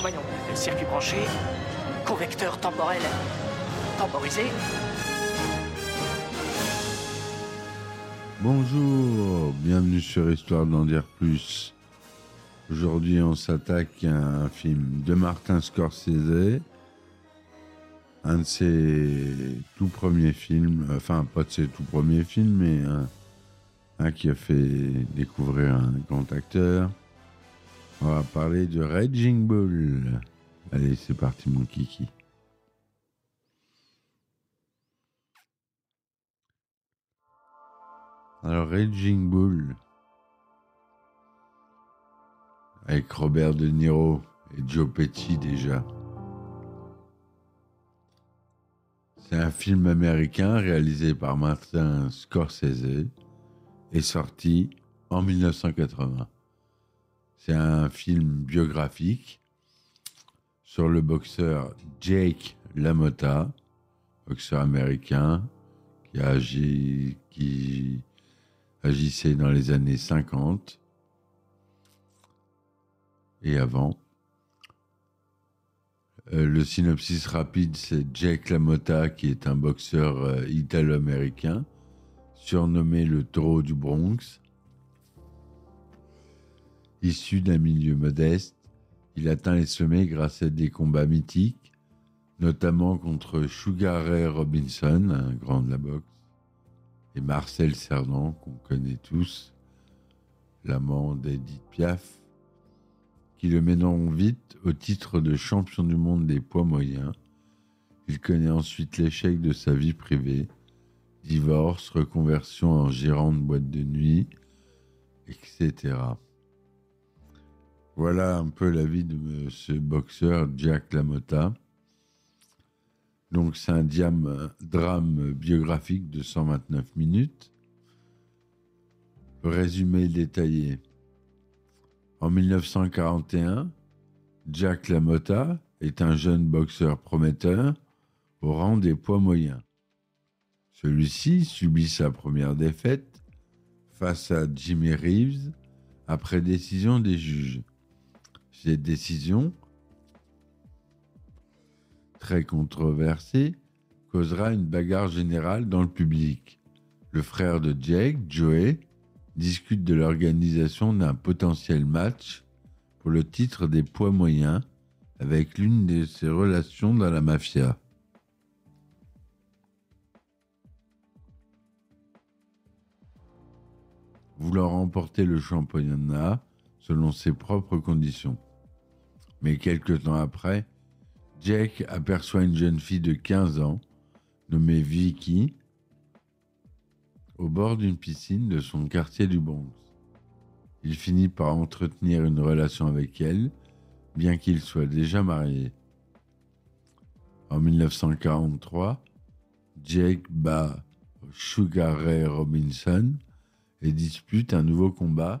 Voyons, le circuit branché, convecteur temporel temporisé. Bonjour, bienvenue sur Histoire d'en dire plus. Aujourd'hui, on s'attaque à un film de Martin Scorsese, un de ses tout premiers films, enfin pas de ses tout premiers films, mais un, un qui a fait découvrir un grand acteur. On va parler de Raging Bull. Allez, c'est parti mon kiki. Alors, Raging Bull, avec Robert De Niro et Joe Pesci déjà. C'est un film américain réalisé par Martin Scorsese et sorti en 1980. C'est un film biographique sur le boxeur Jake LaMotta, boxeur américain qui, agi, qui agissait dans les années 50 et avant. Euh, le synopsis rapide, c'est Jake LaMotta, qui est un boxeur euh, italo-américain, surnommé le taureau du Bronx. Issu d'un milieu modeste, il atteint les sommets grâce à des combats mythiques, notamment contre Sugar Ray Robinson, un grand de la boxe, et Marcel Cerdan, qu'on connaît tous, l'amant d'Edith Piaf, qui le mèneront vite au titre de champion du monde des poids moyens. Il connaît ensuite l'échec de sa vie privée, divorce, reconversion en gérant de boîte de nuit, etc. Voilà un peu la vie de ce boxeur Jack LaMotta. Donc c'est un drame biographique de 129 minutes. Résumé détaillé. En 1941, Jack LaMotta est un jeune boxeur prometteur au rang des poids moyens. Celui-ci subit sa première défaite face à Jimmy Reeves après décision des juges. Cette décision, très controversée, causera une bagarre générale dans le public. Le frère de Jake, Joey, discute de l'organisation d'un potentiel match pour le titre des poids moyens avec l'une de ses relations dans la mafia. Voulant remporter le championnat selon ses propres conditions. Mais quelques temps après, Jake aperçoit une jeune fille de 15 ans nommée Vicky au bord d'une piscine de son quartier du Bronx. Il finit par entretenir une relation avec elle, bien qu'il soit déjà marié. En 1943, Jake bat Sugar Ray Robinson et dispute un nouveau combat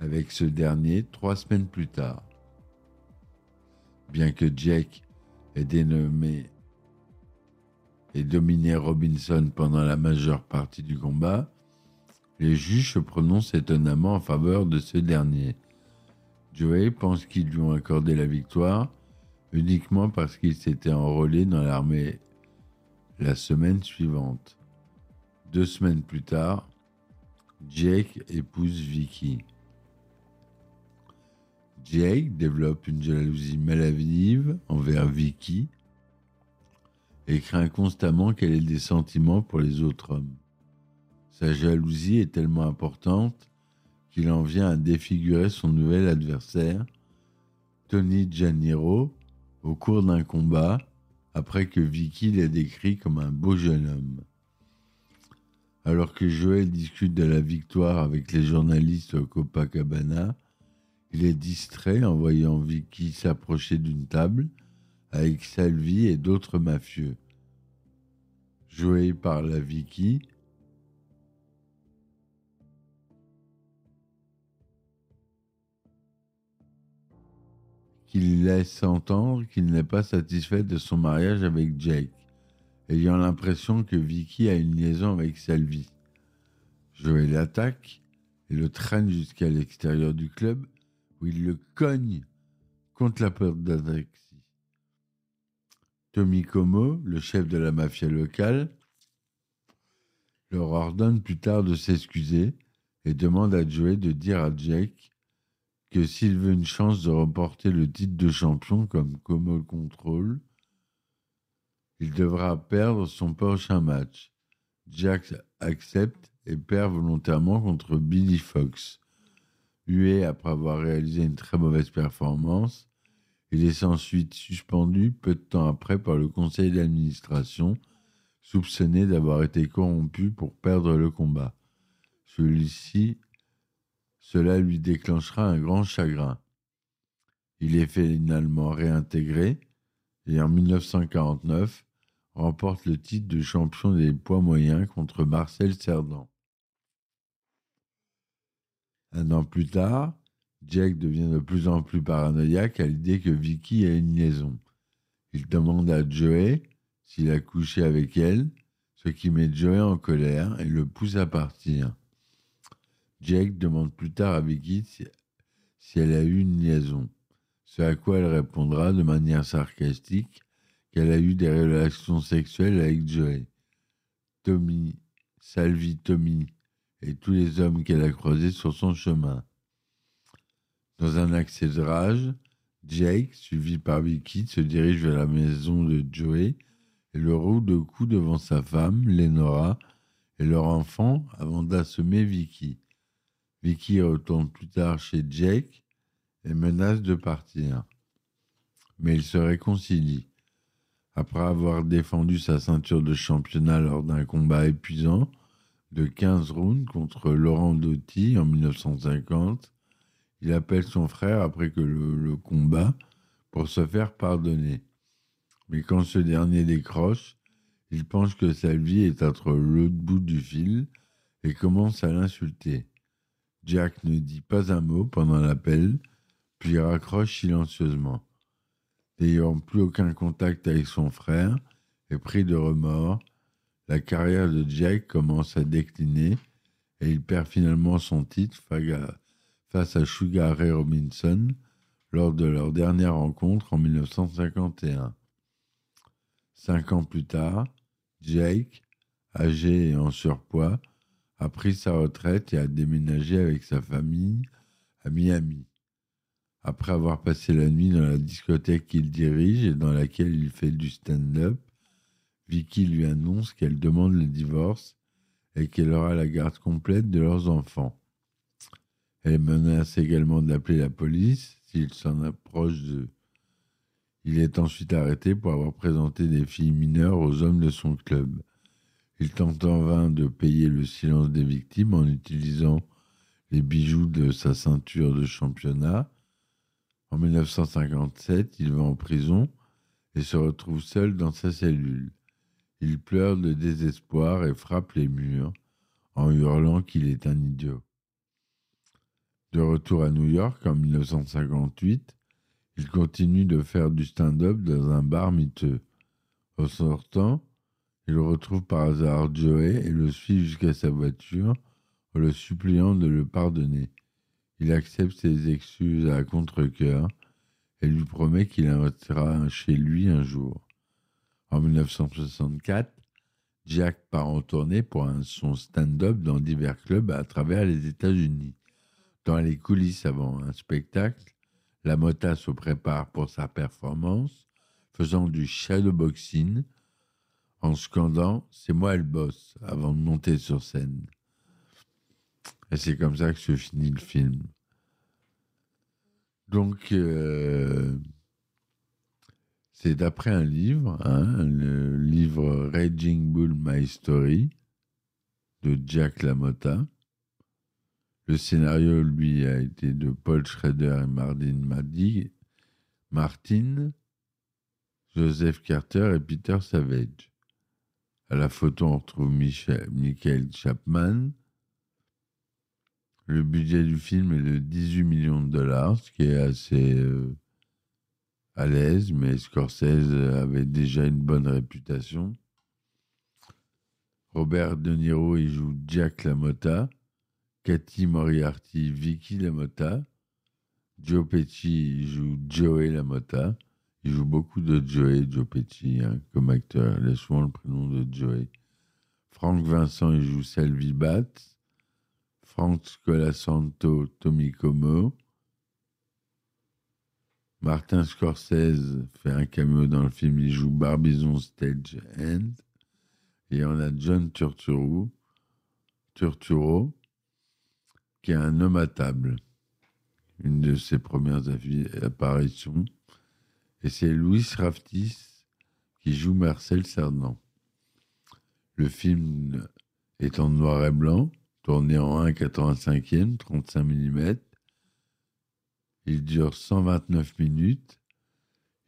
avec ce dernier trois semaines plus tard. Bien que Jake ait dénommé et dominé Robinson pendant la majeure partie du combat, les juges se prononcent étonnamment en faveur de ce dernier. Joey pense qu'ils lui ont accordé la victoire uniquement parce qu'il s'était enrôlé dans l'armée la semaine suivante. Deux semaines plus tard, Jake épouse Vicky. Jake développe une jalousie maladive envers Vicky et craint constamment qu'elle ait des sentiments pour les autres hommes. Sa jalousie est tellement importante qu'il en vient à défigurer son nouvel adversaire, Tony Janiro, au cours d'un combat, après que Vicky l'ait décrit comme un beau jeune homme. Alors que Joël discute de la victoire avec les journalistes au Copacabana, il est distrait en voyant Vicky s'approcher d'une table avec Salvi et d'autres mafieux. Joué par la Vicky, qu'il laisse entendre qu'il n'est pas satisfait de son mariage avec Jake, ayant l'impression que Vicky a une liaison avec Salvi. Joël l'attaque et le traîne jusqu'à l'extérieur du club où il le cogne contre la porte d'un. Tommy Como, le chef de la mafia locale, leur ordonne plus tard de s'excuser et demande à Joey de dire à Jake que s'il veut une chance de remporter le titre de champion comme Como le contrôle, il devra perdre son prochain match. Jack accepte et perd volontairement contre Billy Fox. Hué après avoir réalisé une très mauvaise performance, il est ensuite suspendu peu de temps après par le conseil d'administration, soupçonné d'avoir été corrompu pour perdre le combat. Celui-ci cela lui déclenchera un grand chagrin. Il est finalement réintégré et en 1949 remporte le titre de champion des poids moyens contre Marcel Cerdan. Un an plus tard, Jack devient de plus en plus paranoïaque à l'idée que Vicky a une liaison. Il demande à Joey s'il a couché avec elle, ce qui met Joey en colère et le pousse à partir. Jake demande plus tard à Vicky si, elle a eu une liaison, ce à quoi elle répondra de manière sarcastique qu'elle a eu des relations sexuelles avec Joey. Tommy, Salvi Tommy et tous les hommes qu'elle a croisés sur son chemin. Dans un accès de rage, Jake, suivi par Vicky, se dirige vers la maison de Joey et le roue de coups devant sa femme, Lenora, et leur enfant avant d'assommer Vicky. Vicky retourne plus tard chez Jake et menace de partir. Mais ils se réconcilient. Après avoir défendu sa ceinture de championnat lors d'un combat épuisant de 15 rounds contre Laurent Doty en 1950, il appelle son frère après que le, le combat pour se faire pardonner. Mais quand ce dernier décroche, il pense que sa vie est entre l'autre bout du fil et commence à l'insulter. Jack ne dit pas un mot pendant l'appel, puis raccroche silencieusement. N'ayant plus aucun contact avec son frère et pris de remords, la carrière de Jack commence à décliner et il perd finalement son titre face à Sugar Ray Robinson lors de leur dernière rencontre en 1951. Cinq ans plus tard, Jake, âgé et en surpoids, a pris sa retraite et a déménagé avec sa famille à Miami. Après avoir passé la nuit dans la discothèque qu'il dirige et dans laquelle il fait du stand-up, Vicky lui annonce qu'elle demande le divorce et qu'elle aura la garde complète de leurs enfants. Elle menace également d'appeler la police s'il s'en approche d'eux. Il est ensuite arrêté pour avoir présenté des filles mineures aux hommes de son club. Il tente en vain de payer le silence des victimes en utilisant les bijoux de sa ceinture de championnat. En 1957, il va en prison et se retrouve seul dans sa cellule. Il pleure de désespoir et frappe les murs en hurlant qu'il est un idiot. De retour à New York en 1958, il continue de faire du stand-up dans un bar miteux. Au sortant, il retrouve par hasard Joey et le suit jusqu'à sa voiture en le suppliant de le pardonner. Il accepte ses excuses à contre-coeur et lui promet qu'il invitera chez lui un jour. En 1964, Jack part en tournée pour son stand-up dans divers clubs à travers les États-Unis. Dans les coulisses avant un spectacle, la mota se prépare pour sa performance, faisant du shadowboxing, en scandant C'est moi le boss avant de monter sur scène. Et c'est comme ça que se finit le film. Donc, euh, c'est d'après un livre, hein, le livre Raging Bull My Story de Jack LaMotta. Le scénario, lui, a été de Paul Schrader et Martin Madi, Martin, Joseph Carter et Peter Savage. À la photo, on retrouve Michel, Michael Chapman. Le budget du film est de 18 millions de dollars, ce qui est assez euh, à l'aise, mais Scorsese avait déjà une bonne réputation. Robert De Niro y joue Jack LaMotta, Cathy Moriarty, Vicky LaMotta, Joe Pesci joue Joey LaMotta. Il joue beaucoup de Joey, Joe Pesci, hein, comme acteur. Il a souvent le prénom de Joey. Franck Vincent y joue Selvi Bat. Frank Scolasanto, Tommy Como. Martin Scorsese fait un cameo dans le film. Il joue Barbizon Stage End. Et on a John Turturro, qui est un homme à table. Une de ses premières apparitions. Et c'est Louis Raftis qui joue Marcel Cerdan. Le film est en noir et blanc, tourné en 1,85e, 35 mm. Il dure 129 minutes.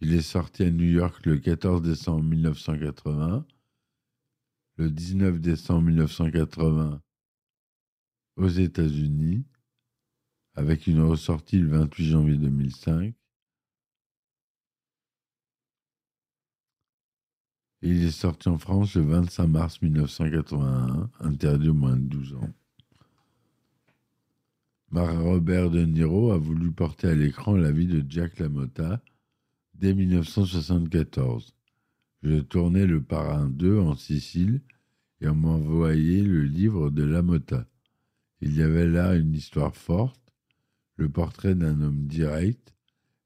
Il est sorti à New York le 14 décembre 1980, le 19 décembre 1980 aux États-Unis, avec une ressortie le 28 janvier 2005. il est sorti en France le 25 mars 1981, interdit aux moins de 12 ans. Robert De Niro a voulu porter à l'écran la vie de Jack LaMotta dès 1974. Je tournais Le Parrain 2 en Sicile et on m'envoyait le livre de LaMotta. Il y avait là une histoire forte, le portrait d'un homme direct,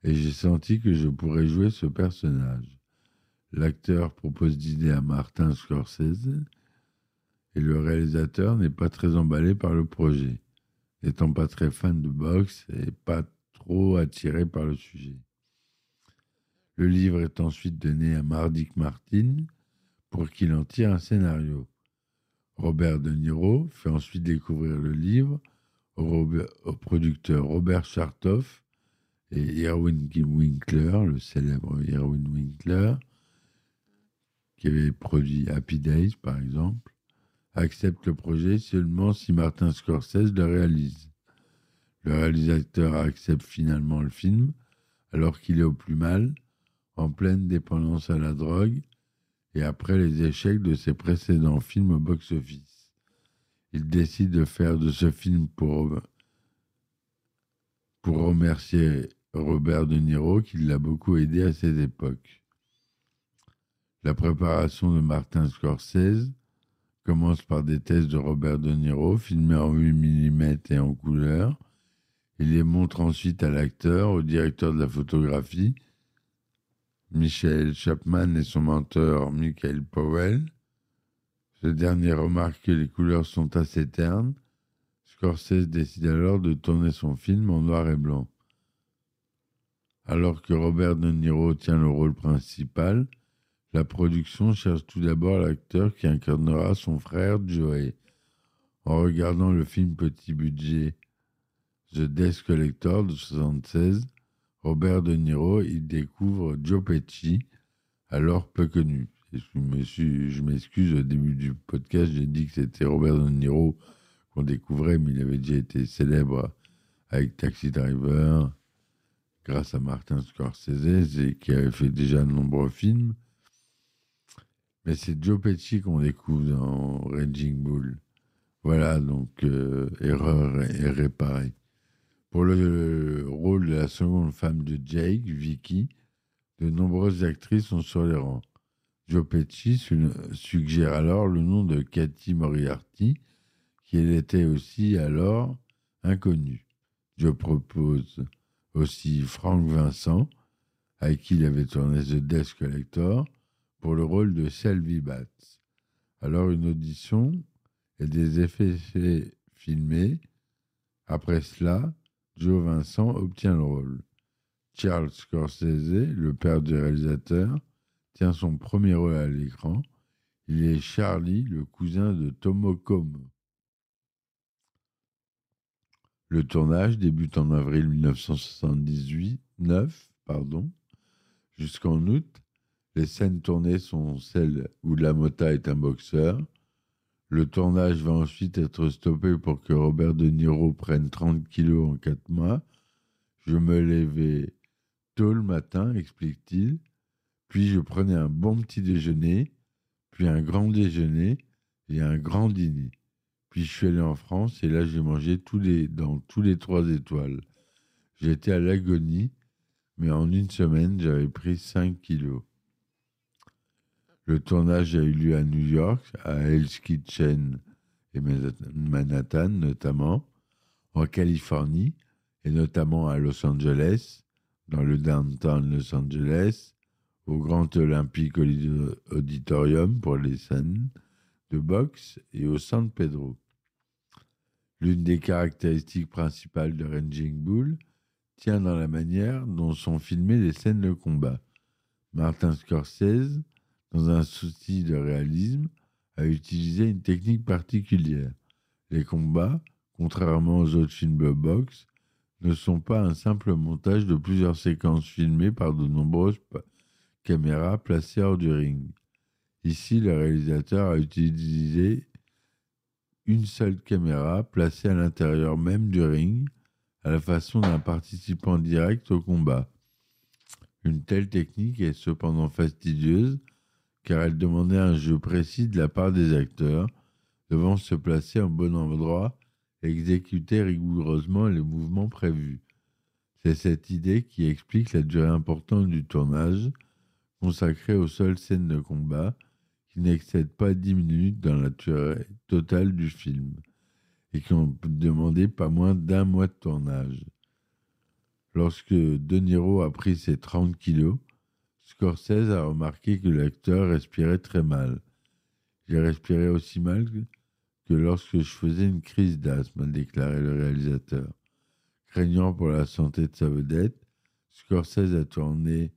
et j'ai senti que je pourrais jouer ce personnage. L'acteur propose d'idée à Martin Scorsese et le réalisateur n'est pas très emballé par le projet n'étant pas très fan de boxe et pas trop attiré par le sujet. Le livre est ensuite donné à Mardick Martin pour qu'il en tire un scénario. Robert De Niro fait ensuite découvrir le livre au, producteur Robert Chartoff et Erwin Winkler, le célèbre Erwin Winkler, qui avait produit Happy Days par exemple accepte le projet seulement si Martin Scorsese le réalise. Le réalisateur accepte finalement le film alors qu'il est au plus mal, en pleine dépendance à la drogue et après les échecs de ses précédents films au box-office. Il décide de faire de ce film pour, pour remercier Robert De Niro qui l'a beaucoup aidé à cette époque. La préparation de Martin Scorsese commence par des tests de Robert De Niro, filmés en 8 mm et en couleur. Il les montre ensuite à l'acteur, au directeur de la photographie, Michael Chapman et son mentor Michael Powell. Ce dernier remarque que les couleurs sont assez ternes. Scorsese décide alors de tourner son film en noir et blanc. Alors que Robert De Niro tient le rôle principal, la production cherche tout d'abord l'acteur qui incarnera son frère Joey. En regardant le film petit budget The Death Collector de 1976, Robert De Niro y découvre Joe Pesci, alors peu connu. je m'excuse, au début du podcast, j'ai dit que c'était Robert De Niro qu'on découvrait, mais il avait déjà été célèbre avec Taxi Driver, grâce à Martin Scorsese, qui avait fait déjà de nombreux films. Mais c'est Joe Pesci qu'on découvre dans Raging Bull. Voilà, donc euh, erreur est réparée. Pour le, rôle de la seconde femme de Jake, Vicky, de nombreuses actrices sont sur les rangs. Joe Pesci suggère alors le nom de Cathy Moriarty, qui était aussi alors inconnue. Joe propose aussi Frank Vincent, avec qui il avait tourné The Death Collector, pour le rôle de Selvi Batts. Alors une audition et des effets filmés. Après cela, Joe Vincent obtient le rôle. Charles Scorsese, le père du réalisateur, tient son premier rôle à l'écran. Il est Charlie, le cousin de Tomo. Le tournage débute en avril 1978, 9, pardon, jusqu'en août. Les scènes tournées sont celles où Lamota est un boxeur. Le tournage va ensuite être stoppé pour que Robert De Niro prenne 30 kilos en 4 mois. Je me levais tôt le matin, explique-t-il. Puis je prenais un bon petit déjeuner, puis un grand déjeuner et un grand dîner. Puis je suis allé en France et là j'ai mangé dans tous les trois étoiles. J'étais à l'agonie, mais en une semaine j'avais pris 5 kilos. Le tournage a eu lieu à New York, à Hell's Kitchen et Manhattan notamment, en Californie et notamment à Los Angeles, dans le downtown Los Angeles, au Grand Olympique Auditorium pour les scènes de boxe et au San Pedro. L'une des caractéristiques principales de Ranging Bull tient dans la manière dont sont filmées les scènes de combat. Martin Scorsese, dans un souci de réalisme, a utilisé une technique particulière. Les combats, contrairement aux autres films de boxe, ne sont pas un simple montage de plusieurs séquences filmées par de nombreuses caméras placées hors du ring. Ici, le réalisateur a utilisé une seule caméra placée à l'intérieur même du ring, à la façon d'un participant direct au combat. Une telle technique est cependant fastidieuse car elle demandait un jeu précis de la part des acteurs, devant se placer en bon endroit et exécuter rigoureusement les mouvements prévus. C'est cette idée qui explique la durée importante du tournage, consacrée aux seules scènes de combat, qui n'excèdent pas dix minutes dans la durée totale du film, et qui ont demandé pas moins d'un mois de tournage. Lorsque De Niro a pris ses 30 kilos, Scorsese a remarqué que l'acteur respirait très mal. J'ai respiré aussi mal que lorsque je faisais une crise d'asthme, a déclaré le réalisateur. Craignant pour la santé de sa vedette, Scorsese a tourné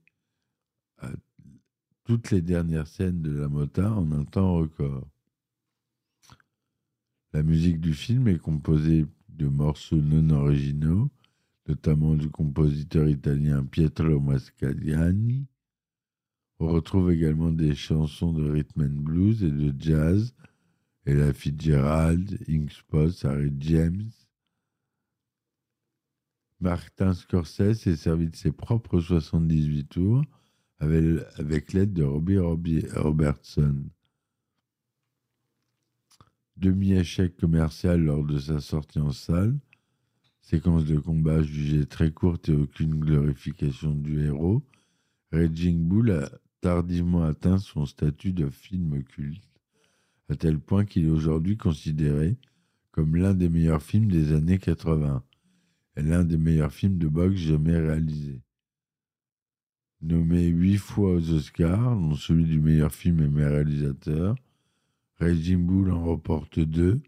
toutes les dernières scènes de la mota en un temps record. La musique du film est composée de morceaux non originaux, notamment du compositeur italien Pietro Mascagni, on retrouve également des chansons de rhythm and blues et de jazz, Ella Fitzgerald, Ink Spot, Harry James. Martin Scorsese s'est servi de ses propres 78 tours avec, l'aide de Robbie, Robertson. Demi-échec commercial lors de sa sortie en salle, séquence de combat jugée très courte et aucune glorification du héros, tardivement atteint son statut de film culte, à tel point qu'il est aujourd'hui considéré comme l'un des meilleurs films des années 80 et l'un des meilleurs films de boxe jamais réalisés. Nommé huit fois aux Oscars, dont celui du meilleur film et meilleur réalisateur, Raging Bull en remporte deux,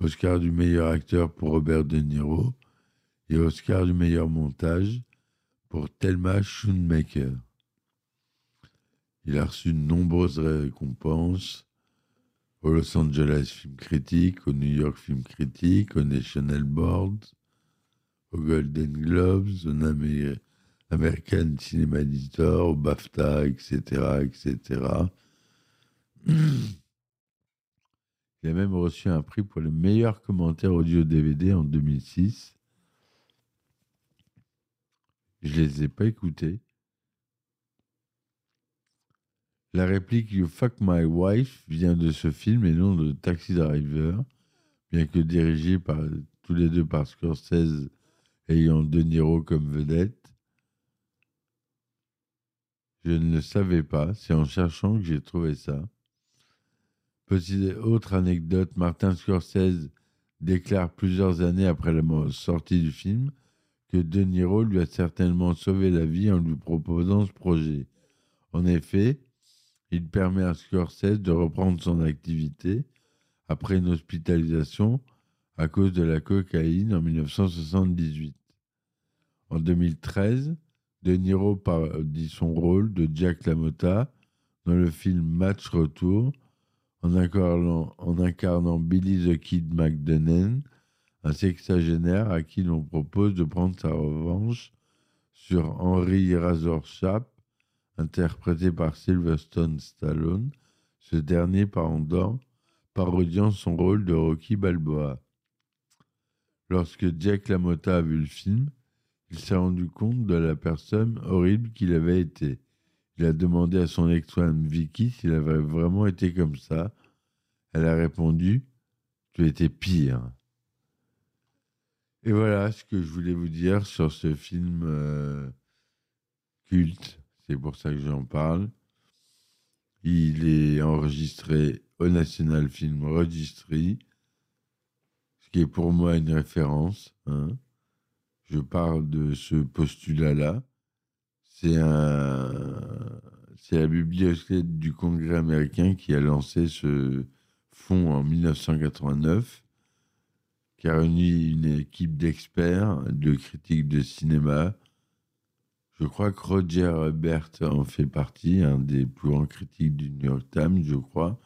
Oscar du meilleur acteur pour Robert De Niro et Oscar du meilleur montage pour Thelma Schoonmaker. Il a reçu de nombreuses récompenses au Los Angeles Film Critic, au New York Film Critic, au National Board, au Golden Globes, au American Cinema Editor, au BAFTA, etc., etc. Il a même reçu un prix pour le meilleur commentaire audio DVD en 2006. Je les ai pas écoutés. La réplique You fuck my wife vient de ce film et non de Taxi Driver, bien que dirigé par tous les deux par Scorsese ayant De Niro comme vedette. Je ne le savais pas, c'est en cherchant que j'ai trouvé ça. Petite autre anecdote, Martin Scorsese déclare plusieurs années après la sortie du film que De Niro lui a certainement sauvé la vie en lui proposant ce projet. En effet, il permet à Scorsese de reprendre son activité après une hospitalisation à cause de la cocaïne en 1978. En 2013, De Niro dit son rôle de Jack LaMotta dans le film Match Retour en incarnant, Billy the Kid McDonough, un sexagénaire à qui l'on propose de prendre sa revanche sur Henry Razorshap, interprété par Sylvester Stallone, ce dernier parodiant, parodiant son rôle de Rocky Balboa. Lorsque Jack LaMotta a vu le film, il s'est rendu compte de la personne horrible qu'il avait été. Il a demandé à son ex-femme Vicky s'il avait vraiment été comme ça. Elle a répondu Tu étais pire. Et voilà ce que je voulais vous dire sur ce film euh, culte. C'est pour ça que j'en parle. Il est enregistré au National Film Registry, ce qui est pour moi une référence. hein. Je parle de ce postulat-là. C'est un, c'est la bibliothèque du Congrès américain qui a lancé ce fonds en 1989, qui a réuni une équipe d'experts, de critiques de cinéma. Je crois que Roger Ebert en fait partie, un des plus grands critiques du New York Times, je crois.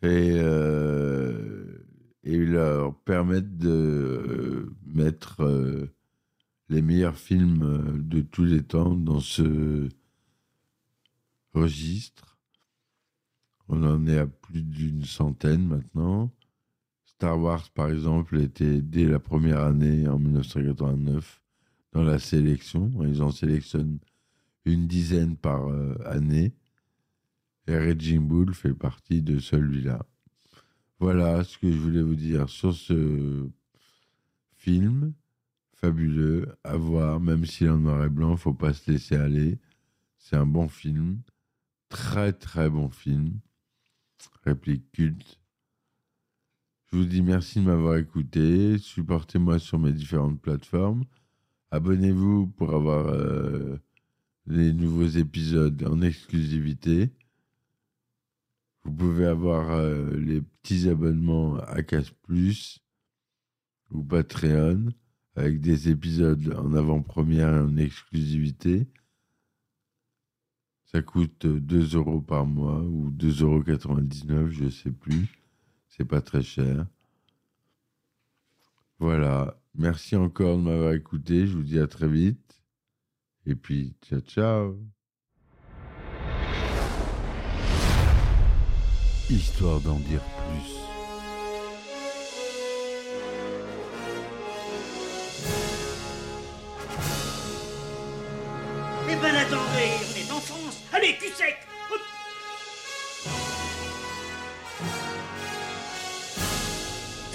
Et, euh, et leur permettre de euh, mettre euh, les meilleurs films euh, de tous les temps dans ce registre. On en est à plus d'une centaine maintenant. Star Wars, par exemple, était dès la première année, en 1989, dans la sélection. Ils en sélectionnent une dizaine par euh, année. Et Raging Bull fait partie de celui-là. Voilà ce que je voulais vous dire sur ce film fabuleux à voir, même s'il est en noir et blanc, faut pas se laisser aller. C'est un bon film, très très bon film, réplique culte. Je vous dis merci de m'avoir écouté, supportez-moi sur mes différentes plateformes, abonnez-vous pour avoir euh, les nouveaux épisodes en exclusivité. Vous pouvez avoir euh, les petits abonnements à Casse Plus ou Patreon avec des épisodes en avant-première en exclusivité. Ça coûte 2 euros par mois ou 2,99 euros, je sais plus. C'est pas très cher. Voilà. Merci encore de m'avoir écouté. Je vous dis à très vite. Et puis, ciao, ciao. Histoire d'en dire plus. Eh ben attendez, on est en France Allez, cul sec